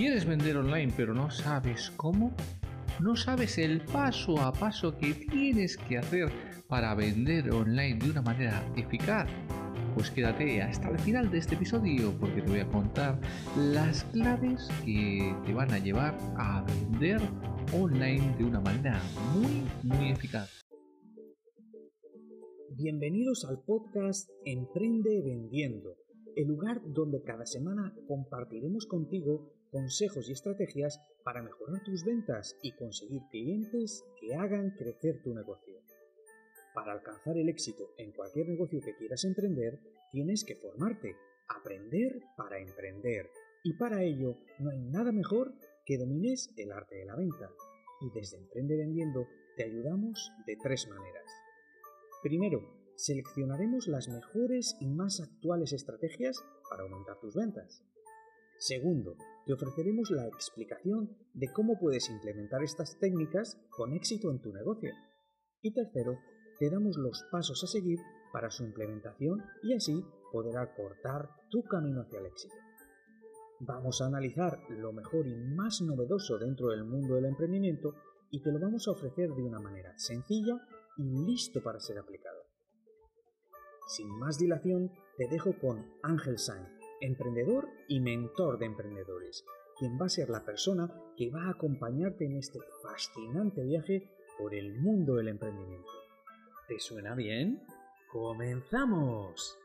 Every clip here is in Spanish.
¿Quieres vender online pero no sabes cómo? ¿No sabes el paso a paso que tienes que hacer para vender online de una manera eficaz? Pues quédate hasta el final de este episodio porque te voy a contar las claves que te van a llevar a vender online de una manera muy, muy eficaz. Bienvenidos al podcast Emprende Vendiendo, el lugar donde cada semana compartiremos contigo consejos y estrategias para mejorar tus ventas y conseguir clientes que hagan crecer tu negocio. Para alcanzar el éxito en cualquier negocio que quieras emprender, tienes que formarte, aprender para emprender. Y para ello no hay nada mejor que domines el arte de la venta. Y desde Emprende Vendiendo te ayudamos de tres maneras. Primero, seleccionaremos las mejores y más actuales estrategias para aumentar tus ventas. Segundo, te ofreceremos la explicación de cómo puedes implementar estas técnicas con éxito en tu negocio. Y tercero, te damos los pasos a seguir para su implementación y así poder acortar tu camino hacia el éxito. Vamos a analizar lo mejor y más novedoso dentro del mundo del emprendimiento y te lo vamos a ofrecer de una manera sencilla y listo para ser aplicado. Sin más dilación, te dejo con Ángel Sainz emprendedor y mentor de emprendedores, quien va a ser la persona que va a acompañarte en este fascinante viaje por el mundo del emprendimiento. ¿Te suena bien? ¡Comenzamos!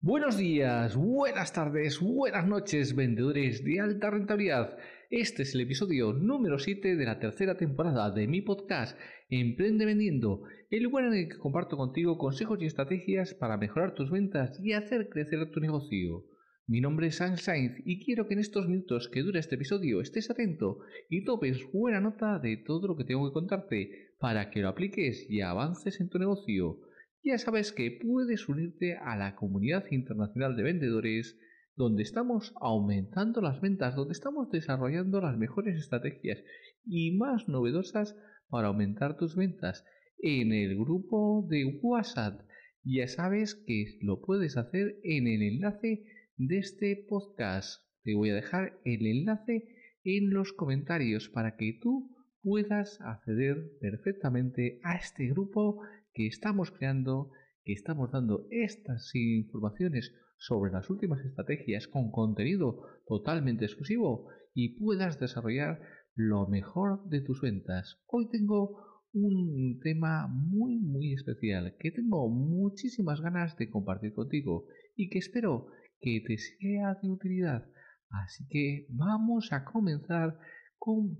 Buenos días, buenas tardes, buenas noches, vendedores de alta rentabilidad. Este es el episodio número 7 de la tercera temporada de mi podcast Emprende Vendiendo, el lugar en el que comparto contigo consejos y estrategias para mejorar tus ventas y hacer crecer tu negocio. Mi nombre es Sam Sainz y quiero que en estos minutos que dura este episodio estés atento y topes buena nota de todo lo que tengo que contarte para que lo apliques y avances en tu negocio ya sabes que puedes unirte a la comunidad internacional de vendedores donde estamos aumentando las ventas, donde estamos desarrollando las mejores estrategias y más novedosas para aumentar tus ventas en el grupo de WhatsApp. Ya sabes que lo puedes hacer en el enlace de este podcast. Te voy a dejar el enlace en los comentarios para que tú puedas acceder perfectamente a este grupo que estamos creando, que estamos dando estas informaciones sobre las últimas estrategias con contenido totalmente exclusivo y puedas desarrollar lo mejor de tus ventas. Hoy tengo un tema muy muy especial que tengo muchísimas ganas de compartir contigo y que espero que te sea de utilidad. Así que vamos a comenzar con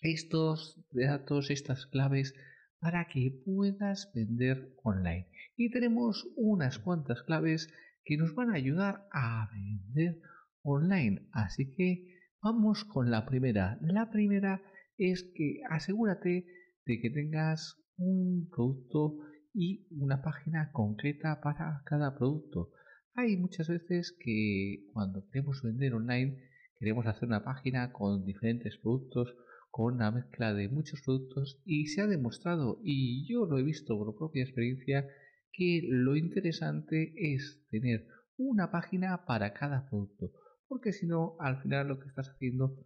estos datos, estas claves para que puedas vender online. Y tenemos unas cuantas claves que nos van a ayudar a vender online. Así que vamos con la primera. La primera es que asegúrate de que tengas un producto y una página concreta para cada producto. Hay muchas veces que cuando queremos vender online queremos hacer una página con diferentes productos con una mezcla de muchos productos y se ha demostrado, y yo lo he visto por propia experiencia, que lo interesante es tener una página para cada producto, porque si no, al final lo que estás haciendo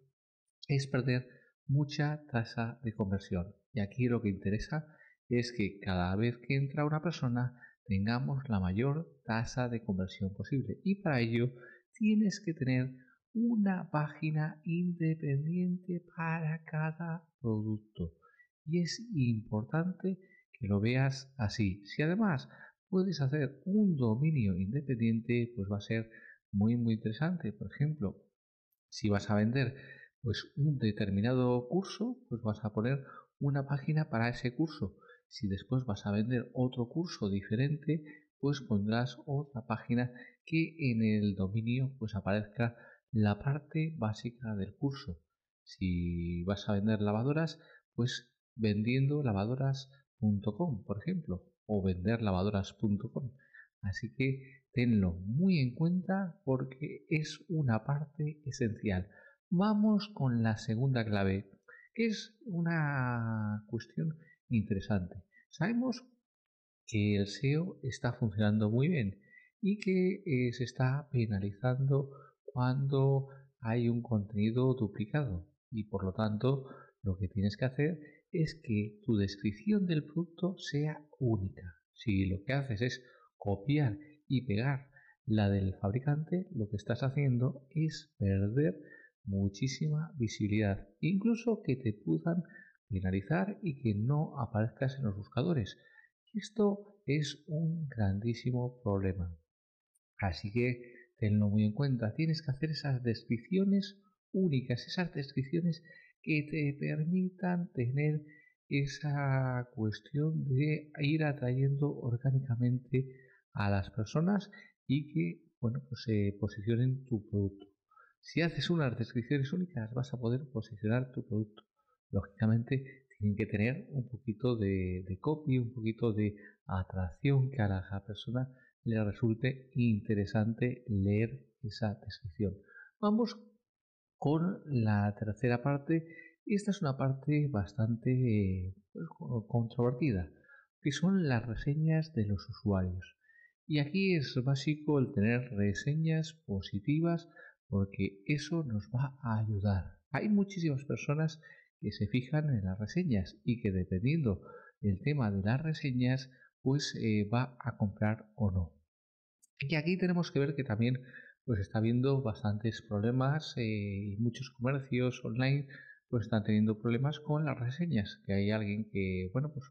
es perder mucha tasa de conversión. Y aquí lo que interesa es que cada vez que entra una persona tengamos la mayor tasa de conversión posible. Y para ello tienes que tener una página independiente para cada producto. Y es importante que lo veas así. Si además puedes hacer un dominio independiente, pues va a ser muy muy interesante. Por ejemplo, si vas a vender pues un determinado curso, pues vas a poner una página para ese curso. Si después vas a vender otro curso diferente, pues pondrás otra página que en el dominio pues aparezca la parte básica del curso. Si vas a vender lavadoras, pues vendiendo lavadoras.com, por ejemplo, o venderlavadoras.com. Así que tenlo muy en cuenta porque es una parte esencial. Vamos con la segunda clave, es una cuestión interesante. Sabemos que el SEO está funcionando muy bien y que eh, se está penalizando cuando hay un contenido duplicado y por lo tanto lo que tienes que hacer es que tu descripción del producto sea única. Si lo que haces es copiar y pegar la del fabricante, lo que estás haciendo es perder muchísima visibilidad, incluso que te puedan finalizar y que no aparezcas en los buscadores. Esto es un grandísimo problema. Así que tenlo muy en cuenta. Tienes que hacer esas descripciones únicas, esas descripciones que te permitan tener esa cuestión de ir atrayendo orgánicamente a las personas y que bueno, pues se posicionen tu producto. Si haces unas descripciones únicas vas a poder posicionar tu producto. Lógicamente tienen que tener un poquito de, copy, un poquito de atracción que a la persona le resulte interesante leer esa descripción. Vamos con la tercera parte. Esta es una parte bastante pues, controvertida, que son las reseñas de los usuarios. Y aquí es básico el tener reseñas positivas porque eso nos va a ayudar. Hay muchísimas personas que se fijan en las reseñas y que dependiendo del tema de las reseñas pues eh, va a comprar o no. Y aquí tenemos que ver que también pues está habiendo bastantes problemas eh, y muchos comercios online pues están teniendo problemas con las reseñas que hay alguien que bueno pues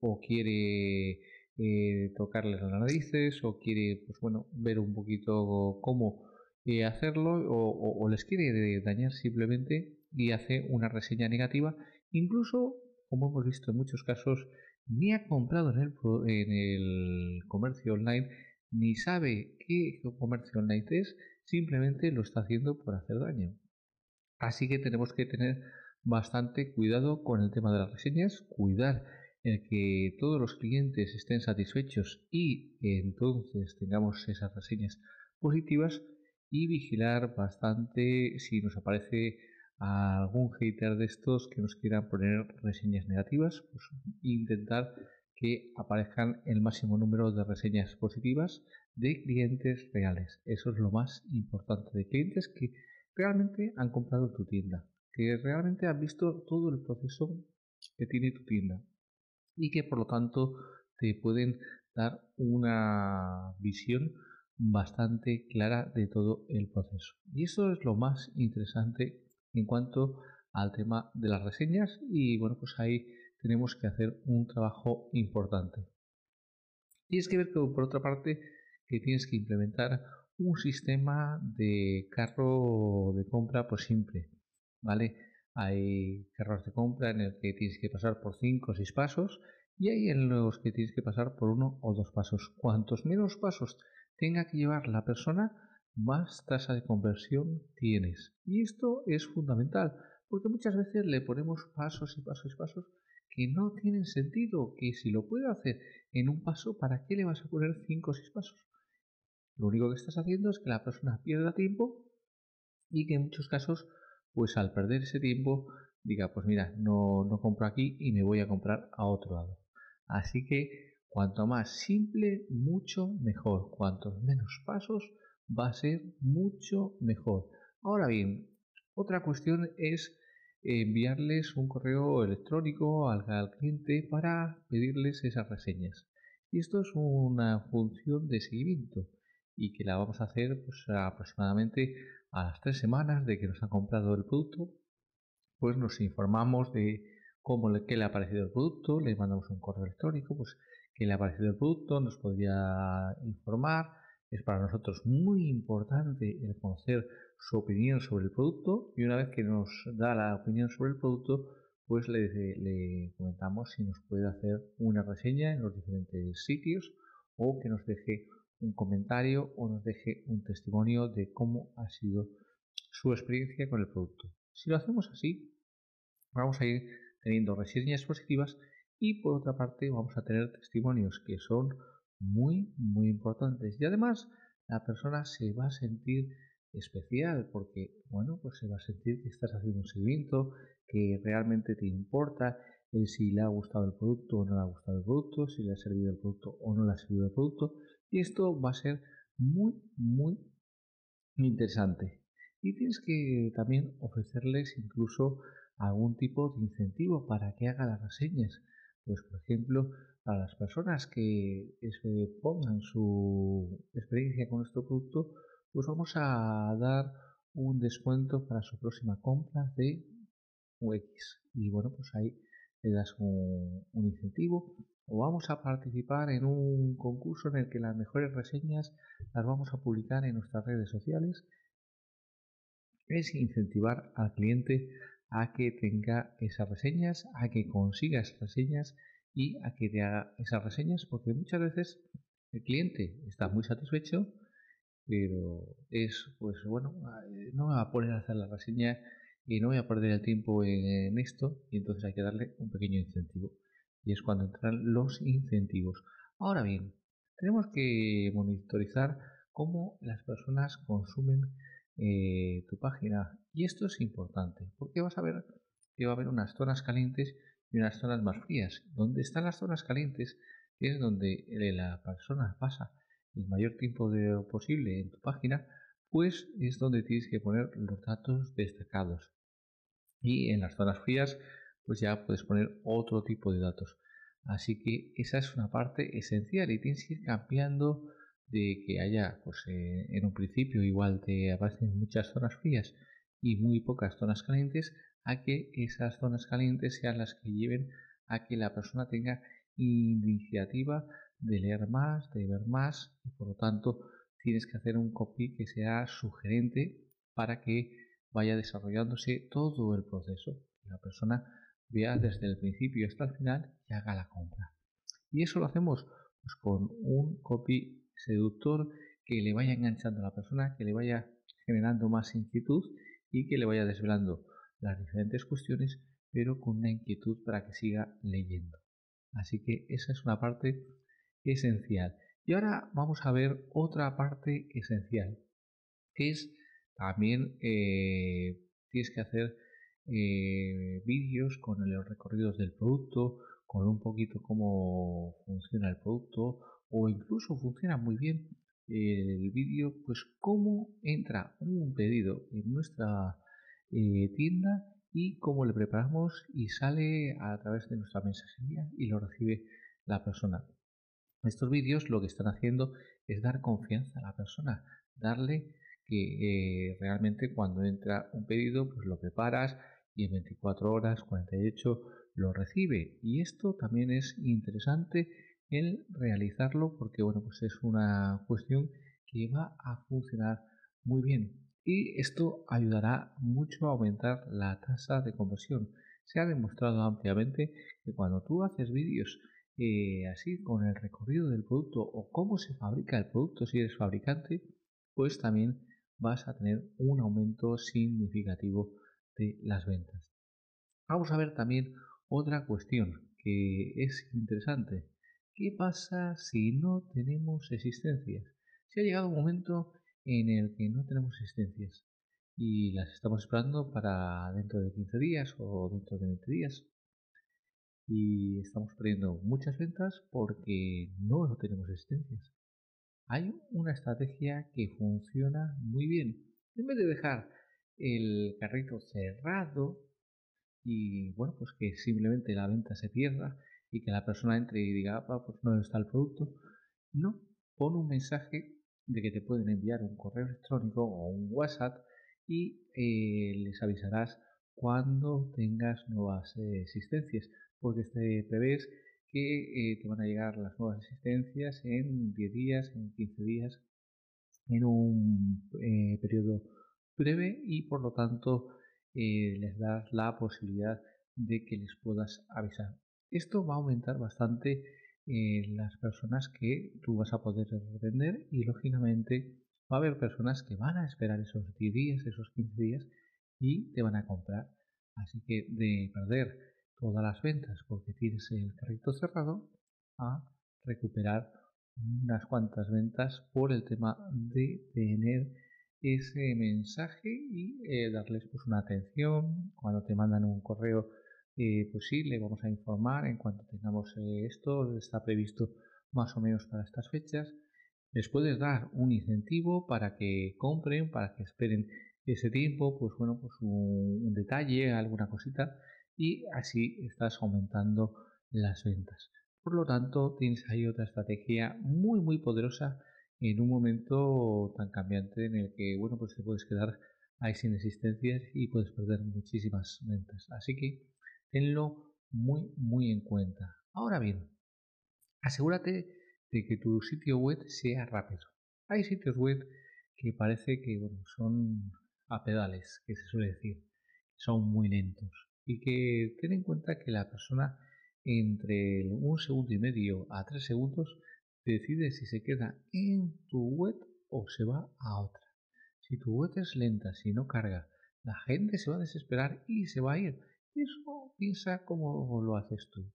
o quiere eh, tocarles las narices o quiere pues bueno ver un poquito cómo eh, hacerlo o, les quiere dañar simplemente y hace una reseña negativa. Incluso como hemos visto en muchos casos ni ha comprado en el, en el comercio online ni sabe qué comercio online es simplemente lo está haciendo por hacer daño. Así que tenemos que tener bastante cuidado con el tema de las reseñas cuidar el que todos los clientes estén satisfechos y entonces tengamos esas reseñas positivas y vigilar bastante si nos aparece algún hater de estos que nos quieran poner reseñas negativas, pues intentar que aparezcan el máximo número de reseñas positivas de clientes reales. Eso es lo más importante, de clientes que realmente han comprado tu tienda, que realmente han visto todo el proceso que tiene tu tienda y que por lo tanto te pueden dar una visión bastante clara de todo el proceso. Y eso es lo más interesante en cuanto al tema de las reseñas y bueno pues ahí tenemos que hacer un trabajo importante. Tienes que ver que por otra parte que tienes que implementar un sistema de carro de compra pues simple, ¿vale? Hay carros de compra en el que tienes que pasar por 5 o 6 pasos y hay en los que tienes que pasar por uno o dos pasos. Cuantos menos pasos tenga que llevar la persona, más tasa de conversión tienes. Y esto es fundamental, porque muchas veces le ponemos pasos y pasos y pasos que no tienen sentido, que si lo puede hacer en un paso, ¿para qué le vas a poner 5 o 6 pasos? Lo único que estás haciendo es que la persona pierda tiempo y que en muchos casos pues al perder ese tiempo diga, pues mira, no, no compro aquí y me voy a comprar a otro lado. Así que cuanto más simple, mucho mejor. Cuantos menos pasos, va a ser mucho mejor. Ahora bien, otra cuestión es enviarles un correo electrónico al, cliente para pedirles esas reseñas. Y esto es una función de seguimiento y que la vamos a hacer pues, aproximadamente a las tres semanas de que nos ha comprado el producto, pues nos informamos de cómo le, qué le ha parecido el producto, le mandamos un correo electrónico, pues qué le ha parecido el producto, nos podría informar. Es para nosotros muy importante el conocer su opinión sobre el producto y una vez que nos da la opinión sobre el producto, pues le, le comentamos si nos puede hacer una reseña en los diferentes sitios o que nos deje un comentario o nos deje un testimonio de cómo ha sido su experiencia con el producto. Si lo hacemos así, vamos a ir teniendo reseñas positivas y por otra parte vamos a tener testimonios que son muy muy importantes. Y además la persona se va a sentir especial porque bueno pues se va a sentir que estás haciendo un seguimiento que realmente te importa el si le ha gustado el producto o no le ha gustado el producto si le ha servido el producto o no le ha servido el producto. Y esto va a ser muy muy interesante. Y tienes que también ofrecerles incluso algún tipo de incentivo para que haga las reseñas. Pues por ejemplo, para las personas que pongan su experiencia con nuestro producto, pues vamos a dar un descuento para su próxima compra de UX. Y bueno, pues ahí le das un, un, incentivo o vamos a participar en un concurso en el que las mejores reseñas las vamos a publicar en nuestras redes sociales. Es incentivar al cliente a que tenga esas reseñas, a que consiga esas reseñas y a que te haga esas reseñas porque muchas veces el cliente está muy satisfecho pero es pues bueno no me va a poner a hacer la reseña y no voy a perder el tiempo en, esto y entonces hay que darle un pequeño incentivo y es cuando entran los incentivos. Ahora bien tenemos que monitorizar cómo las personas consumen eh, tu página y esto es importante porque vas a ver que va a haber unas zonas calientes y unas zonas más frías. Donde están las zonas calientes es donde eh, la persona pasa el mayor tiempo de, posible en tu página, pues es donde tienes que poner los datos destacados. Y en las zonas frías, pues ya puedes poner otro tipo de datos. Así que esa es una parte esencial y tienes que ir cambiando de que haya, pues eh, en un principio igual te aparecen muchas zonas frías y muy pocas zonas calientes, a que esas zonas calientes sean las que lleven a que la persona tenga iniciativa de leer más, de ver más y por lo tanto tienes que hacer un copy que sea sugerente para que vaya desarrollándose todo el proceso, que la persona vea desde el principio hasta el final y haga la compra. Y eso lo hacemos pues, con un copy seductor que le vaya enganchando a la persona, que le vaya generando más inquietud y que le vaya desvelando las diferentes cuestiones, pero con una inquietud para que siga leyendo. Así que esa es una parte esencial. Y ahora vamos a ver otra parte esencial, que es también eh, tienes que hacer eh, vídeos con los recorridos del producto, con un poquito cómo funciona el producto o incluso funciona muy bien el vídeo, pues cómo entra un pedido en nuestra eh, tienda y cómo le preparamos y sale a través de nuestra mensajería y lo recibe la persona. Estos vídeos lo que están haciendo es dar confianza a la persona, darle que eh, realmente cuando entra un pedido pues lo preparas y en 24 horas, 48 lo recibe. Y esto también es interesante el realizarlo porque bueno pues es una cuestión que va a funcionar muy bien y esto ayudará mucho a aumentar la tasa de conversión. Se ha demostrado ampliamente que cuando tú haces vídeos eh, así con el recorrido del producto o cómo se fabrica el producto si eres fabricante, pues también vas a tener un aumento significativo de las ventas. Vamos a ver también otra cuestión que es interesante. ¿Qué pasa si no tenemos existencias? Si ha llegado un momento en el que no tenemos existencias y las estamos esperando para dentro de 15 días o dentro de 20 días. Y estamos perdiendo muchas ventas porque no tenemos existencias. Hay una estrategia que funciona muy bien. En vez de dejar el carrito cerrado y bueno, pues que simplemente la venta se pierda y que la persona entre y diga, ah, pues no está el producto, no, pon un mensaje de que te pueden enviar un correo electrónico o un WhatsApp y eh, les avisarás cuando tengas nuevas eh, existencias, porque te prevés que eh, te van a llegar las nuevas existencias en 10 días, en 15 días, en un periodo breve y por lo tanto les das la posibilidad de que les puedas avisar. Esto va a aumentar bastante las personas que tú vas a poder vender y lógicamente va a haber personas que van a esperar esos 10 días, esos 15 días y te van a comprar. Así que de perder todas las ventas porque tienes el carrito cerrado a recuperar unas cuantas ventas por el tema de tener ese mensaje y eh, darles pues una atención cuando te mandan un correo eh, pues sí, le vamos a informar en cuanto tengamos eh, esto, está previsto más o menos para estas fechas. Les puedes dar un incentivo para que compren, para que esperen ese tiempo, pues bueno, pues un, detalle, alguna cosita y así estás aumentando las ventas. Por lo tanto, tienes ahí otra estrategia muy muy poderosa en un momento tan cambiante en el que, bueno, pues te puedes quedar ahí sin existencias y puedes perder muchísimas ventas. Así que tenlo muy muy en cuenta. Ahora bien, asegúrate de que tu sitio web sea rápido. Hay sitios web que parece que bueno, son a pedales, que se suele decir, son muy lentos y que ten en cuenta que la persona entre un segundo y medio a tres segundos decide si se queda en tu web o se va a otra. Si tu web es lenta, si no carga, la gente se va a desesperar y se va a ir. Eso piensa cómo lo haces tú.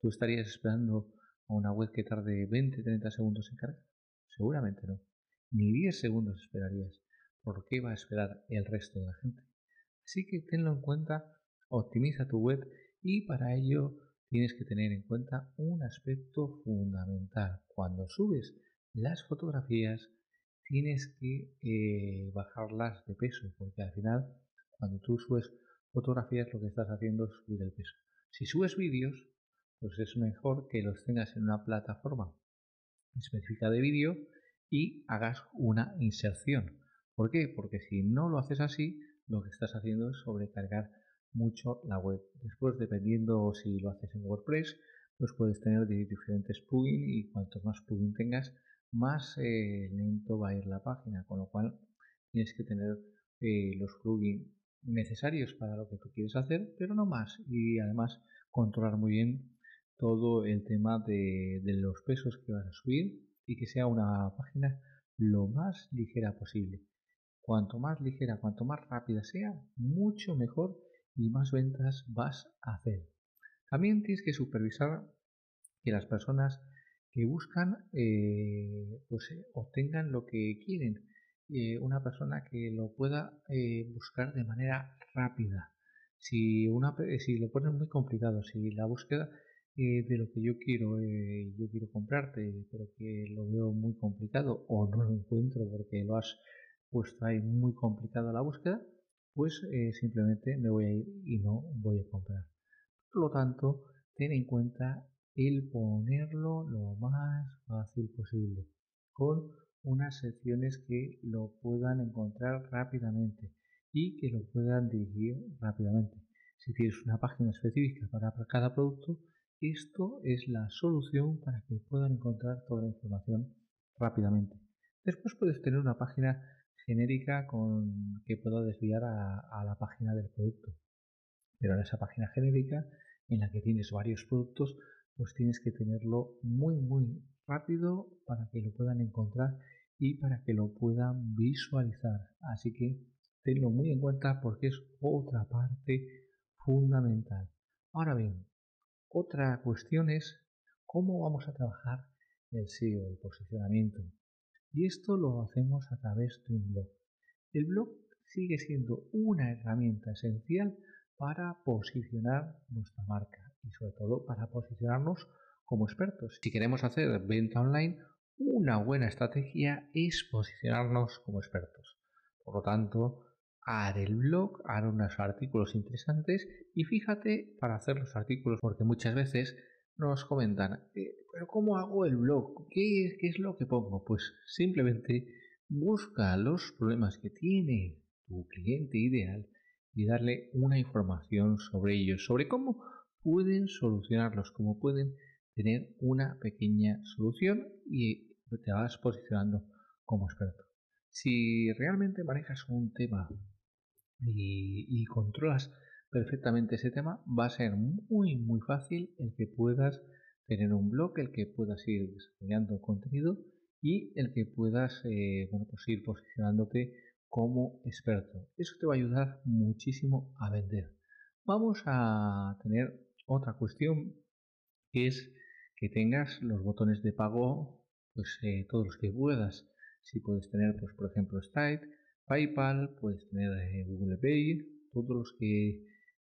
¿Tú estarías esperando a una web que tarde 20-30 segundos en cargar? Seguramente no. Ni 10 segundos esperarías. ¿Por qué va a esperar el resto de la gente? Así que tenlo en cuenta, optimiza tu web y para ello tienes que tener en cuenta un aspecto fundamental. Cuando subes las fotografías tienes que eh, bajarlas de peso porque al final cuando tú subes fotografías lo que estás haciendo es subir el peso. Si subes vídeos pues es mejor que los tengas en una plataforma específica de vídeo y hagas una inserción. ¿Por qué? Porque si no lo haces así, lo que estás haciendo es sobrecargar mucho la web. Después, dependiendo si lo haces en WordPress, pues puedes tener diferentes plugins y cuantos más plugins tengas, más eh, lento va a ir la página. Con lo cual, tienes que tener eh, los plugins necesarios para lo que tú quieres hacer, pero no más. Y además, controlar muy bien todo el tema de, los pesos que vas a subir y que sea una página lo más ligera posible. Cuanto más ligera, cuanto más rápida sea, mucho mejor y más ventas vas a hacer. También tienes que supervisar que las personas que buscan eh, pues eh, obtengan lo que quieren. Eh, una persona que lo pueda buscar de manera rápida. Si, una, si lo pones muy complicado, si la búsqueda de lo que yo quiero, yo quiero comprarte, pero que lo veo muy complicado o no lo encuentro porque lo has puesto ahí muy complicada la búsqueda, pues eh, simplemente me voy a ir y no voy a comprar. Por lo tanto, ten en cuenta el ponerlo lo más fácil posible, con unas secciones que lo puedan encontrar rápidamente y que lo puedan dirigir rápidamente. Si tienes una página específica para cada producto, esto es la solución para que puedan encontrar toda la información rápidamente. Después puedes tener una página genérica con que puedo desviar a, la página del producto. Pero en esa página genérica en la que tienes varios productos, pues tienes que tenerlo muy muy rápido para que lo puedan encontrar y para que lo puedan visualizar. Así que tenlo muy en cuenta porque es otra parte fundamental. Ahora bien, otra cuestión es cómo vamos a trabajar el SEO, el posicionamiento. Y esto lo hacemos a través de un blog. El blog sigue siendo una herramienta esencial para posicionar nuestra marca y sobre todo para posicionarnos como expertos. Si queremos hacer venta online, una buena estrategia es posicionarnos como expertos. Por lo tanto, haré el blog, haré unos artículos interesantes y fíjate para hacer los artículos porque muchas veces nos comentan, eh, pero ¿cómo hago el blog? ¿Qué, ¿Qué es lo que pongo? Pues simplemente busca los problemas que tiene tu cliente ideal y darle una información sobre ellos, sobre cómo pueden solucionarlos, cómo pueden tener una pequeña solución y te vas posicionando como experto. Si realmente manejas un tema y, controlas perfectamente ese tema, va a ser muy muy fácil el que puedas tener un blog, el que puedas ir desarrollando contenido y el que puedas eh, bueno, pues ir posicionándote como experto. Eso te va a ayudar muchísimo a vender. Vamos a tener otra cuestión que es que tengas los botones de pago, pues eh, todos los que puedas. Si puedes tener, pues por ejemplo, Stripe, PayPal, puedes tener eh, Google Pay, todos los que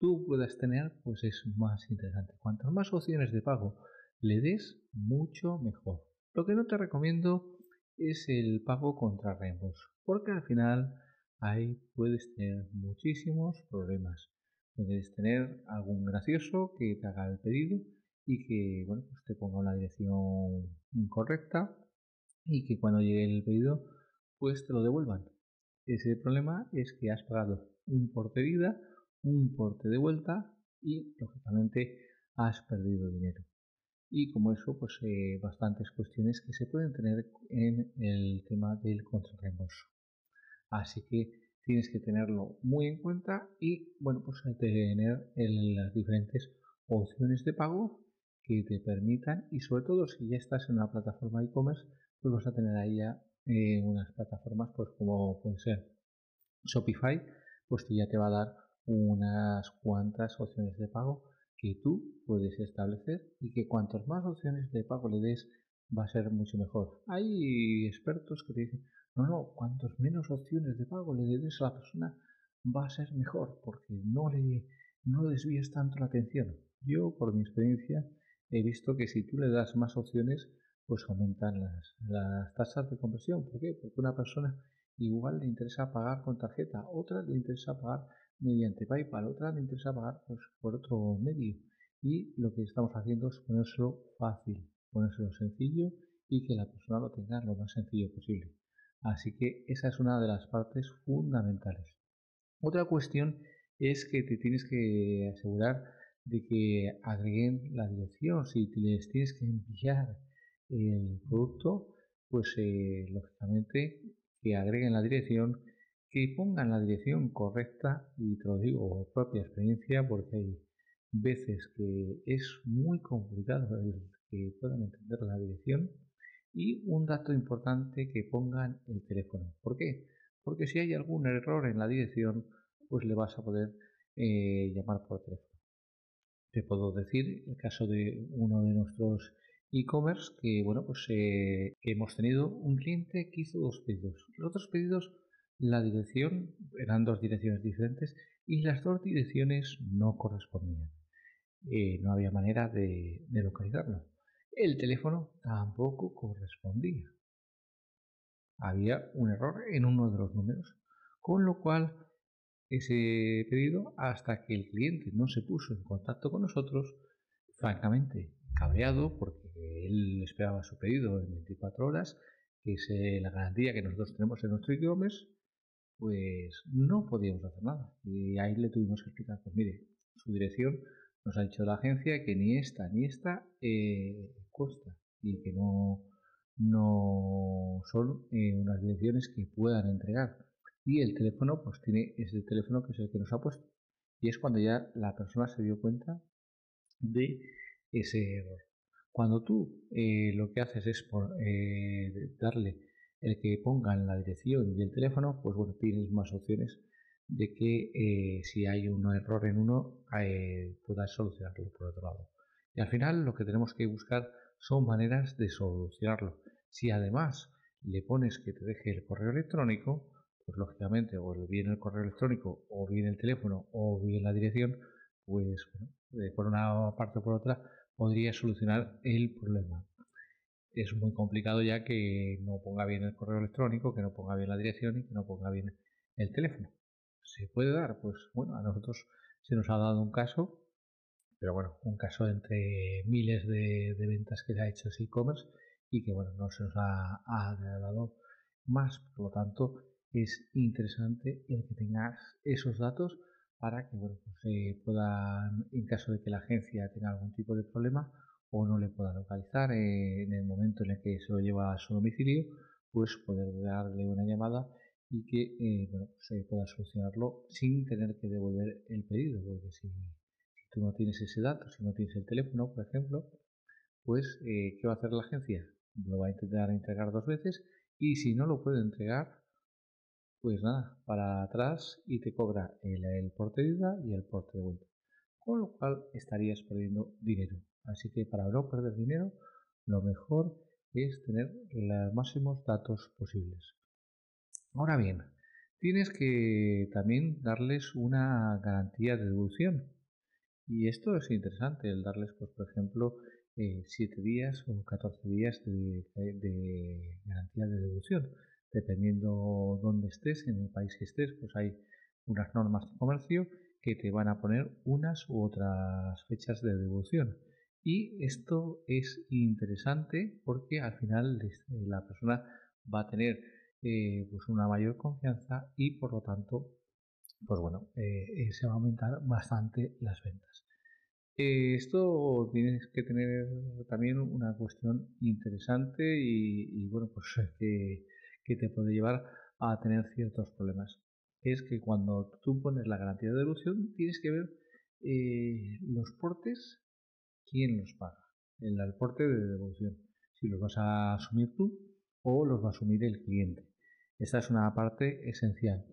tú puedas tener, pues es más interesante. Cuantas más opciones de pago le des, mucho mejor. Lo que no te recomiendo es el pago contra reembolso, porque al final ahí puedes tener muchísimos problemas. Puedes tener algún gracioso que te haga el pedido y que bueno, pues te ponga una dirección incorrecta y que cuando llegue el pedido pues te lo devuelvan. Ese problema es que has pagado un porte de ida, un porte de vuelta y lógicamente has perdido dinero. Y como eso, pues eh, bastantes cuestiones que se pueden tener en el tema del contrarreembolso. Así que tienes que tenerlo muy en cuenta y bueno, pues tener las diferentes opciones de pago que te permitan y sobre todo si ya estás en una plataforma e-commerce, pues vas a tener ahí ya eh, unas plataformas pues como puede ser Shopify, pues que ya te va a dar unas cuantas opciones de pago que tú puedes establecer y que cuantas más opciones de pago le des va a ser mucho mejor. Hay expertos que te dicen, no, no, cuantos menos opciones de pago le des a la persona va a ser mejor porque no le no desvíes tanto la atención. Yo, por mi experiencia, he visto que si tú le das más opciones, pues aumentan las, las tasas de conversión. ¿Por qué? Porque una persona igual le interesa pagar con tarjeta, otra le interesa pagar mediante PayPal, otra le interesa pagar pues, por otro medio. Y lo que estamos haciendo es ponérselo fácil, ponérselo sencillo y que la persona lo tenga lo más sencillo posible. Así que esa es una de las partes fundamentales. Otra cuestión es que te tienes que asegurar de que agreguen la dirección. Si les tienes que enviar el producto, pues eh, lógicamente que agreguen la dirección, que pongan la dirección correcta y te lo digo por propia experiencia porque hay veces que es muy complicado el que puedan entender la dirección y un dato importante que pongan el teléfono. ¿Por qué? Porque si hay algún error en la dirección, pues le vas a poder eh, llamar por teléfono. Te puedo decir el caso de uno de nuestros e-commerce que bueno pues eh, hemos tenido un cliente que hizo dos pedidos. Los otros pedidos la dirección eran dos direcciones diferentes y las dos direcciones no correspondían. Eh, no había manera de localizarlo. El teléfono tampoco correspondía. Había un error en uno de los números, con lo cual ese pedido hasta que el cliente no se puso en contacto con nosotros, francamente cabreado porque él esperaba su pedido en 24 horas, que es la garantía que nosotros tenemos en nuestro e-commerce, pues no podíamos hacer nada. Y ahí le tuvimos que explicar, pues mire, su dirección nos ha dicho la agencia que ni esta ni esta eh, cuesta y que no, no son eh, unas direcciones que puedan entregar y el teléfono pues tiene ese teléfono que es el que nos ha puesto. Y es cuando ya la persona se dio cuenta de ese error. Cuando tú eh, lo que haces es por, eh, darle el que pongan la dirección y el teléfono pues bueno tienes más opciones de que eh, si hay un error en uno puedas solucionarlo por otro lado. Y al final lo que tenemos que buscar son maneras de solucionarlo. Si además le pones que te deje el correo electrónico pues lógicamente o bien el correo electrónico o bien el teléfono o bien la dirección, pues bueno, por una parte o por otra podría solucionar el problema. Es muy complicado ya que no ponga bien el correo electrónico, que no ponga bien la dirección y que no ponga bien el teléfono. ¿Se puede dar? Pues bueno, a nosotros se nos ha dado un caso, pero bueno, un caso entre miles de, ventas que se ha hecho e-commerce y que bueno, no se nos ha, ha dado más, por lo tanto, es interesante el que tengas esos datos para que bueno, pues, se puedan, en caso de que la agencia tenga algún tipo de problema o no le pueda localizar en el momento en el que se lo lleva a su domicilio, pues poder darle una llamada y que eh, se pueda solucionarlo sin tener que devolver el pedido, porque si, tú no tienes ese dato, si no tienes el teléfono, por ejemplo, pues eh, ¿qué va a hacer la agencia? Lo va a intentar entregar dos veces y si no lo puede entregar, pues nada, para atrás y te cobra el, porte de ida y el porte de vuelta. Con lo cual estarías perdiendo dinero. Así que para no perder dinero, lo mejor es tener los máximos datos posibles. Ahora bien, tienes que también darles una garantía de devolución. Y esto es interesante, el darles, pues, por ejemplo, 7 eh, días o 14 días de, de garantía de devolución. Dependiendo dónde estés, en el país que estés, pues hay unas normas de comercio que te van a poner unas u otras fechas de devolución. Y esto es interesante porque al final este, la persona va a tener eh, pues una mayor confianza y por lo tanto pues bueno eh, se va a aumentar bastante las ventas. Eh, esto tienes que tener también una cuestión interesante y, bueno, pues que, te puede llevar a tener ciertos problemas. Es que cuando tú pones la garantía de devolución tienes que ver eh, los portes, quién los paga, el, el porte de devolución. Si los vas a asumir tú o los va a asumir el cliente. Esta es una parte esencial.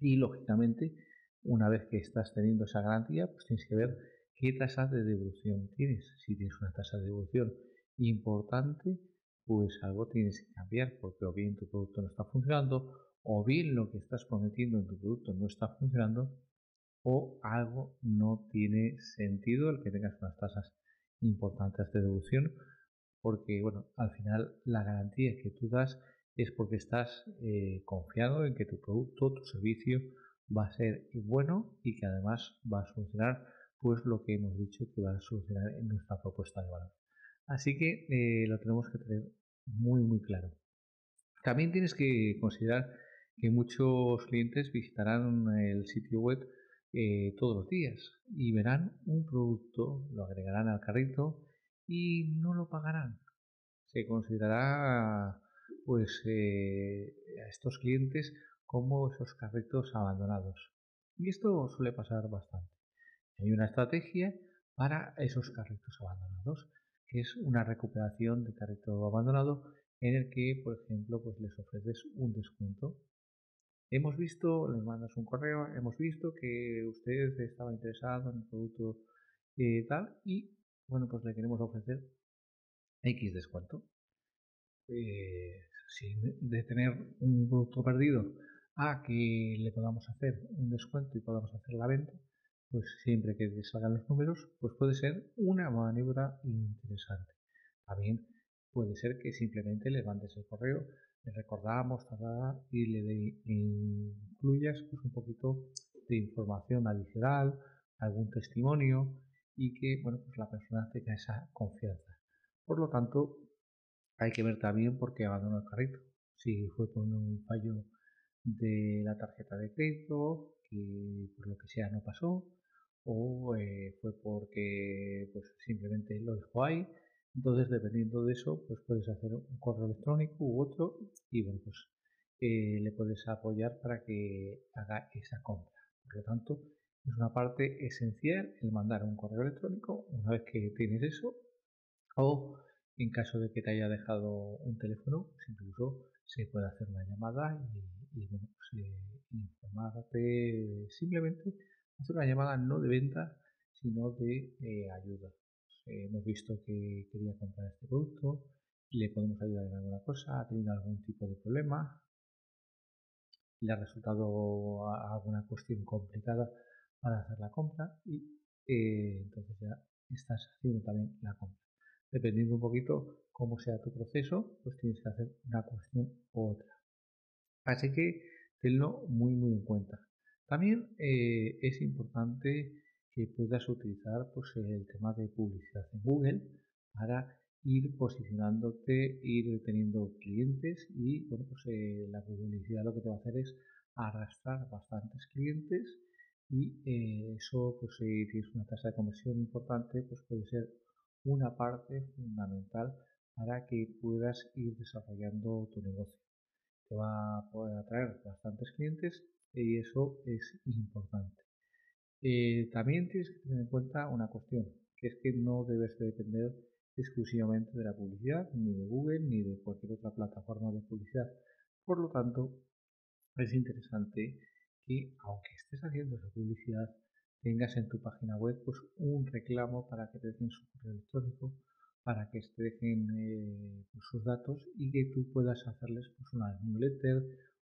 Y lógicamente, una vez que estás teniendo esa garantía, pues tienes que ver qué tasa de devolución tienes. Si tienes una tasa de devolución importante, pues algo tienes que cambiar porque o bien tu producto no está funcionando o bien lo que estás prometiendo en tu producto no está funcionando o algo no tiene sentido el que tengas unas tasas importantes de devolución porque bueno al final la garantía que tú das es porque estás eh, confiado en que tu producto tu servicio va a ser bueno y que además va a solucionar pues lo que hemos dicho que va a solucionar en nuestra propuesta de valor. Así que eh, lo tenemos que tener muy muy claro. También tienes que considerar que muchos clientes visitarán el sitio web eh, todos los días y verán un producto, lo agregarán al carrito y no lo pagarán. Se considerará pues eh, a estos clientes como esos carritos abandonados. Y esto suele pasar bastante. Hay una estrategia para esos carritos abandonados, que es una recuperación de carrito abandonado en el que, por ejemplo, pues les ofreces un descuento. Hemos visto, les mandas un correo, hemos visto que usted estaba interesado en el producto eh, tal y, bueno, pues le queremos ofrecer X descuento. Eh, de tener un producto perdido a que le podamos hacer un descuento y podamos hacer la venta, pues siempre que salgan los números, pues puede ser una maniobra interesante. También puede ser que simplemente le mandes el correo, le recordamos y le incluyas pues, un poquito de información adicional, algún testimonio y que bueno, pues la persona tenga esa confianza. Por lo tanto, hay que ver también por qué abandonó el carrito. Si fue por un fallo de la tarjeta de crédito, que por lo que sea no pasó, o eh, fue porque pues simplemente lo dejó ahí. Entonces, dependiendo de eso, pues puedes hacer un correo electrónico u otro y bueno, pues eh, le puedes apoyar para que haga esa compra. Por lo tanto, es una parte esencial el mandar un correo electrónico una vez que tienes eso o en caso de que te haya dejado un teléfono, pues incluso se puede hacer una llamada y, bueno, pues, eh, informarte simplemente hacer una llamada no de venta, sino de eh, ayuda. Eh, hemos visto que quería comprar este producto, le podemos ayudar en alguna cosa, ha tenido algún tipo de problema, le ha resultado alguna cuestión complicada para hacer la compra y entonces ya estás haciendo también la compra. Dependiendo un poquito cómo sea tu proceso, pues tienes que hacer una cuestión u otra. Así que tenlo muy muy en cuenta. También eh, es importante que puedas utilizar pues, el tema de publicidad en Google para ir posicionándote, ir teniendo clientes y bueno, pues, eh, la publicidad lo que te va a hacer es arrastrar bastantes clientes y eh, eso pues si tienes una tasa de conversión importante pues puede ser una parte fundamental para que puedas ir desarrollando tu negocio. Va a poder atraer bastantes clientes y eso es importante. Eh, también tienes que tener en cuenta una cuestión, que es que no debes depender exclusivamente de la publicidad, ni de Google, ni de cualquier otra plataforma de publicidad. Por lo tanto, es interesante que, aunque estés haciendo esa publicidad, tengas en tu página web pues, un reclamo para que te dejen su correo electrónico, para que te dejen eh, pues, sus datos y que tú puedas hacerles pues, una newsletter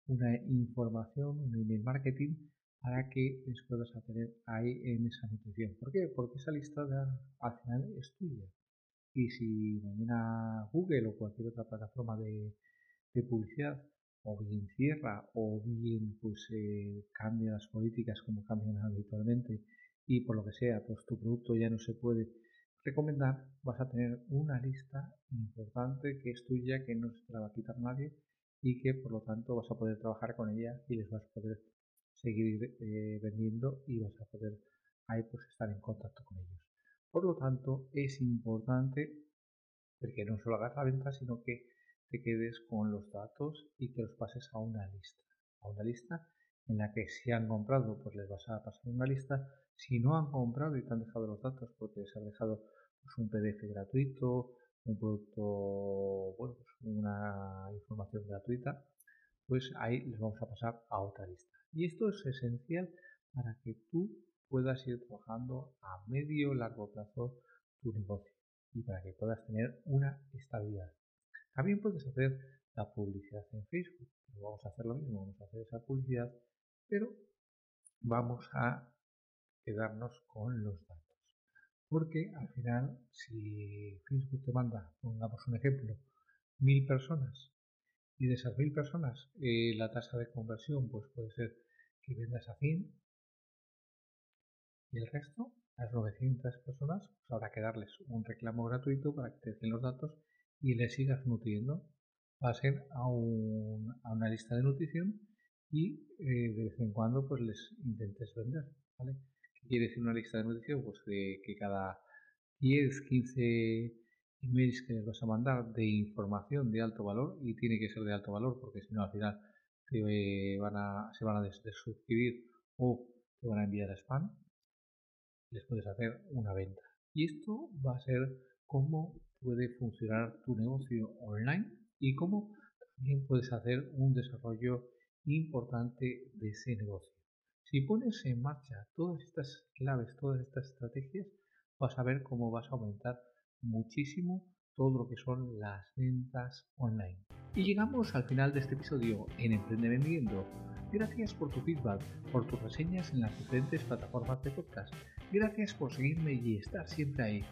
una información, un email marketing para que les puedas tener ahí en esa nutrición. ¿Por qué? Porque esa lista al final es tuya. Y si mañana Google o cualquier otra plataforma de, publicidad o bien cierra o bien pues eh, cambia las políticas como cambian habitualmente y por lo que sea pues tu producto ya no se puede recomendar vas a tener una lista importante que es tuya que no se la va a quitar nadie y que por lo tanto vas a poder trabajar con ella y les vas a poder seguir eh, vendiendo y vas a poder ahí pues estar en contacto con ellos por lo tanto es importante que no solo hagas la venta sino que te quedes con los datos y que los pases a una lista. A una lista en la que si han comprado, pues les vas a pasar una lista. Si no han comprado y te han dejado los datos, porque les has dejado pues, un PDF gratuito, un producto, bueno, pues una información gratuita, pues ahí les vamos a pasar a otra lista. Y esto es esencial para que tú puedas ir trabajando a medio largo plazo tu negocio y para que puedas tener una estabilidad. También puedes hacer la publicidad en Facebook. vamos a hacer lo mismo, vamos a hacer esa publicidad, pero vamos a quedarnos con los datos. Porque al final, si Facebook te manda, pongamos un ejemplo, mil personas y de esas mil personas eh, la tasa de conversión pues puede ser que vendas a 100 y el resto, las 900 personas, pues habrá que darles un reclamo gratuito para que te den los datos y le sigas nutriendo, pasen a, a una lista de nutrición y eh, de vez en cuando pues les intentes vender. ¿vale? ¿Qué quiere decir una lista de nutrición? Pues que cada 10, 15 emails que les vas a mandar de información de alto valor y tiene que ser de alto valor porque si no al final te van a, se van a desuscribir o te van a enviar a spam les puedes hacer una venta y esto va a ser como puede funcionar tu negocio online y cómo también puedes hacer un desarrollo importante de ese negocio. Si pones en marcha todas estas claves, todas estas estrategias, vas a ver cómo vas a aumentar muchísimo todo lo que son las ventas online. Y llegamos al final de este episodio en Emprende Vendiendo. Gracias por tu feedback, por tus reseñas en las diferentes plataformas de podcast. Gracias por seguirme y estar siempre ahí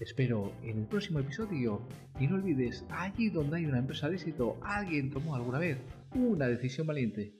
espero en el próximo episodio y no olvides, allí donde hay una empresa de éxito, alguien tomó alguna vez una decisión valiente.